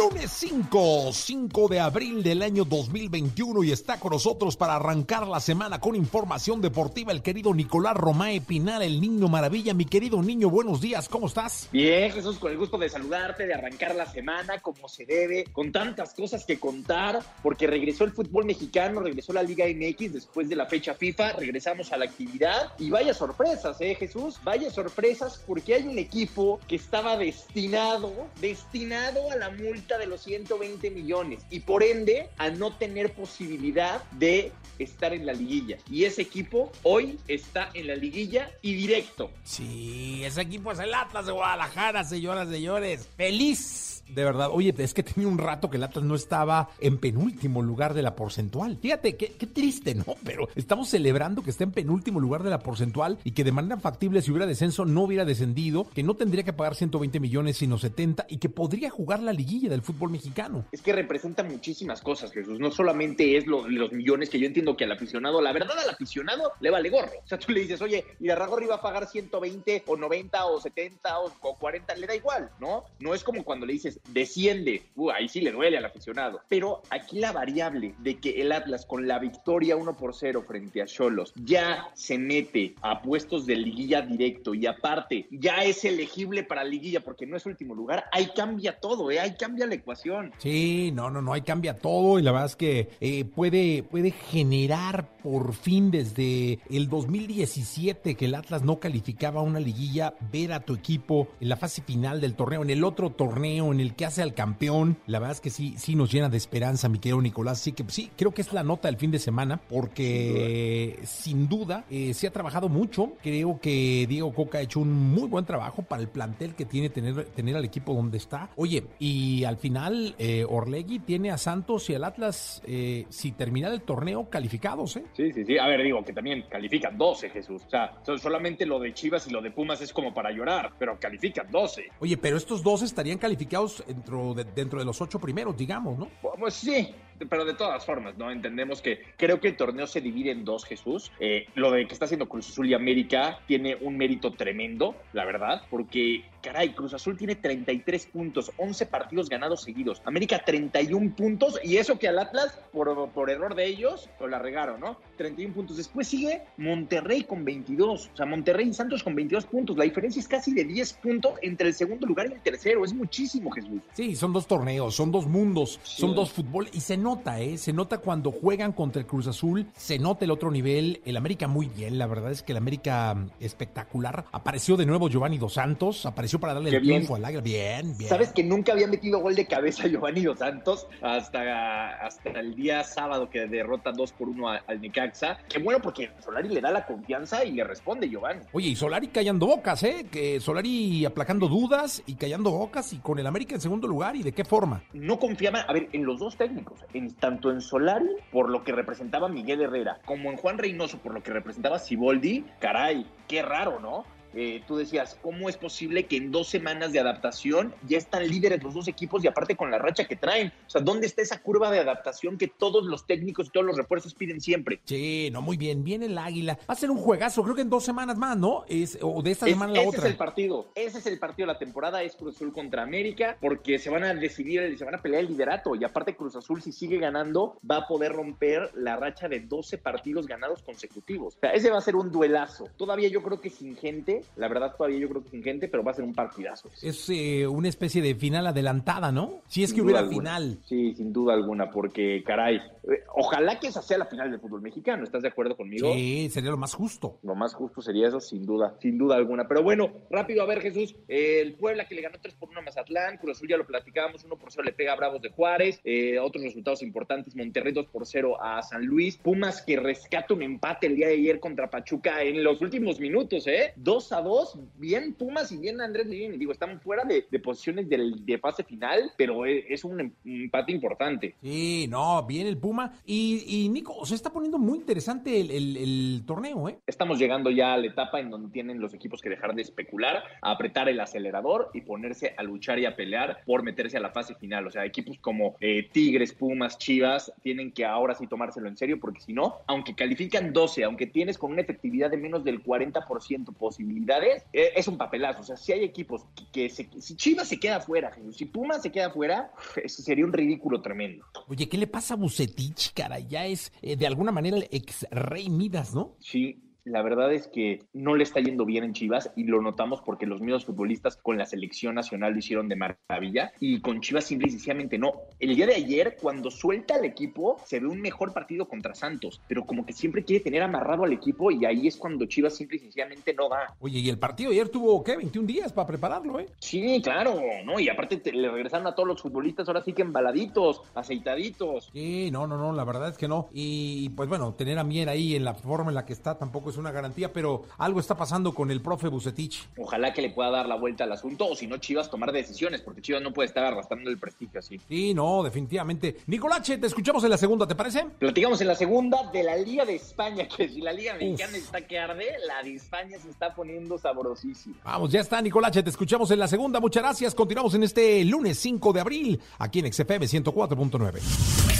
Lunes 5, 5 de abril del año 2021 y está con nosotros para arrancar la semana con información deportiva el querido Nicolás Romae Pinal, el niño maravilla. Mi querido niño, buenos días, ¿cómo estás? Bien, Jesús, con el gusto de saludarte, de arrancar la semana como se debe, con tantas cosas que contar, porque regresó el fútbol mexicano, regresó la Liga MX después de la fecha FIFA, regresamos a la actividad y vaya sorpresas, ¿eh, Jesús? Vaya sorpresas porque hay un equipo que estaba destinado, destinado a la multa de los 120 millones y por ende a no tener posibilidad de estar en la liguilla. Y ese equipo hoy está en la liguilla y directo. Sí, ese equipo es el Atlas de Guadalajara, señoras, señores. Feliz de verdad, oye, es que tenía un rato que el Atlas no estaba en penúltimo lugar de la porcentual. Fíjate, qué, qué, triste, ¿no? Pero estamos celebrando que está en penúltimo lugar de la porcentual y que de manera factible, si hubiera descenso, no hubiera descendido, que no tendría que pagar 120 millones, sino 70, y que podría jugar la liguilla del fútbol mexicano. Es que representa muchísimas cosas, Jesús. No solamente es lo, los millones que yo entiendo que al aficionado, la verdad, al aficionado le vale gorro. O sea, tú le dices, oye, y Ragorri va a pagar 120 o 90 o 70 o 40, le da igual, ¿no? No es como cuando le dices, desciende, uh, ahí sí le duele al aficionado. Pero aquí la variable de que el Atlas con la victoria 1 por 0 frente a Cholos ya se mete a puestos de liguilla directo y aparte ya es elegible para liguilla porque no es último lugar, ahí cambia todo, ¿eh? ahí cambia la ecuación. Sí, no, no, no, ahí cambia todo y la verdad es que eh, puede, puede generar por fin desde el 2017 que el Atlas no calificaba una liguilla, ver a tu equipo en la fase final del torneo, en el otro torneo en el que hace al campeón. La verdad es que sí, sí nos llena de esperanza, mi querido Nicolás. Así que sí, creo que es la nota del fin de semana, porque sin duda, eh, se ha trabajado mucho. Creo que Diego Coca ha hecho un muy buen trabajo para el plantel que tiene tener, tener al equipo donde está. Oye, y al final, eh, Orlegui tiene a Santos y al Atlas, eh, si termina el torneo, calificados, ¿eh? Sí, sí, sí. A ver, digo que también califican 12, Jesús. O sea, solamente lo de Chivas y lo de Pumas es como para llorar, pero califican 12. Oye, pero estos dos estarían calificados dentro de, dentro de los ocho primeros, digamos, ¿no? Pues sí, pero de todas formas, ¿no? Entendemos que creo que el torneo se divide en dos, Jesús. Eh, lo de que está haciendo Cruz Azul y América tiene un mérito tremendo, la verdad, porque, caray, Cruz Azul tiene 33 puntos, 11 partidos ganados seguidos. América 31 puntos, y eso que al Atlas, por, por error de ellos, lo la regaron, ¿no? 31 puntos. Después sigue Monterrey con 22. O sea, Monterrey y Santos con 22 puntos. La diferencia es casi de 10 puntos entre el segundo lugar y el tercero. Es muchísimo, Jesús. Sí, son dos torneos, son dos mundos, sí. son dos fútbol, y se nota, ¿eh? Se nota cuando juegan contra el Cruz Azul, se nota el otro nivel. El América muy bien, la verdad es que el América mm, espectacular. Apareció de nuevo Giovanni Dos Santos, apareció para darle Qué el triunfo al Águila. Bien, bien. ¿Sabes que nunca había metido gol de cabeza Giovanni Dos Santos hasta, hasta el día sábado que derrota 2 por 1 al Necaxa? Qué bueno porque Solari le da la confianza y le responde Giovanni. Oye, y Solari callando bocas, ¿eh? Que Solari aplacando dudas y callando bocas y con el América en segundo lugar. ¿Y de qué forma? No confiaba, a ver, en los dos técnicos, en, tanto en Solari, por lo que representaba Miguel Herrera, como en Juan Reynoso, por lo que representaba Siboldi. Caray, qué raro, ¿no? Eh, tú decías, ¿cómo es posible que en dos semanas de adaptación ya están líderes los dos equipos y aparte con la racha que traen? O sea, ¿dónde está esa curva de adaptación que todos los técnicos y todos los refuerzos piden siempre? Sí, no, muy bien, viene el Águila. Va a ser un juegazo, creo que en dos semanas más, ¿no? Es, o de esta Es- semana a la ese otra. es el partido, ese es el partido de la temporada, es Cruz Azul contra América, porque se van a decidir, se van a pelear el liderato, y aparte Cruz Azul si sigue ganando, va a poder romper la racha de 12 partidos ganados consecutivos. O sea, ese va a ser un duelazo. Todavía yo creo que sin gente, la verdad todavía yo creo que sin gente, pero va a ser un partidazo. Es eh, una especie de final adelantada, ¿no? Si es Sin que hubiera alguna. final. Sí, sin duda alguna, porque caray, eh, ojalá que esa sea la final del fútbol mexicano, ¿estás de acuerdo conmigo? Sí, sería lo más justo. Lo más justo sería eso, sin duda, sin duda alguna. Pero bueno, rápido, a ver, Jesús. eh, el Puebla que le ganó 3 por 1 a Mazatlán, Cruz Azul ya lo platicábamos, 1 por 0 le pega a Bravos de Juárez. eh, otros resultados importantes, Monterrey 2 por 0 a San Luis. Pumas que rescata un empate el día de ayer contra Pachuca en los últimos minutos, ¿eh? 2 a 2, bien Pumas y bien Andrés Lilini. Digo, estamos fuera de, posiciones de fase final, pero es, un empate importante. Sí, no, bien el Puma. Y, Nico, se está poniendo muy interesante el, torneo, ¿eh? Estamos llegando ya a la etapa en donde tienen los equipos que dejar de especular, apretar el acelerador y ponerse a luchar y a pelear por meterse a la fase final. O sea, equipos como eh, Tigres, Pumas, Chivas, tienen que ahora sí tomárselo en serio, porque si no, aunque califican 12, aunque tienes con una efectividad de menos del 40% posibilidades, eh, es un papelazo. O sea, si hay equipos que, se, si Chivas se queda fuera, si Pumas se queda fuera, eso sería un ridículo tremendo. Oye, ¿qué le pasa a Bucetich, cara? Ya es eh, de alguna manera el ex rey Midas, ¿no? Sí, la verdad es que no le está yendo bien en Chivas y lo notamos porque los mismos futbolistas con la selección nacional lo hicieron de maravilla y con Chivas simple y sencillamente no. El día de ayer, cuando suelta al equipo, se ve un mejor partido contra Santos, pero como que siempre quiere tener amarrado al equipo y ahí es cuando Chivas simple y sencillamente no va. Oye, y el partido ayer tuvo, ¿qué? 21 días para prepararlo, ¿eh? Sí, claro, ¿no? Y aparte le regresaron a todos los futbolistas ahora sí que embaladitos, aceitaditos. Sí, no, no, no, la verdad es que no. Y pues bueno, tener a Mier ahí en la forma en la que está tampoco es una garantía, pero algo está pasando con el profe Bucetich. Ojalá que le pueda dar la vuelta al asunto, o si no, Chivas tomar decisiones, porque Chivas no puede estar arrastrando el prestigio así. Sí, no, definitivamente. Nicolache, te escuchamos en la segunda, ¿te parece? Platicamos en la segunda de la Liga de España, que si la Liga Mexicana está que arde, la de España se está poniendo sabrosísima. Vamos, ya está, Nicolache, te escuchamos en la segunda. Muchas gracias. Continuamos en este lunes 5 de abril, aquí en XFM 104.9.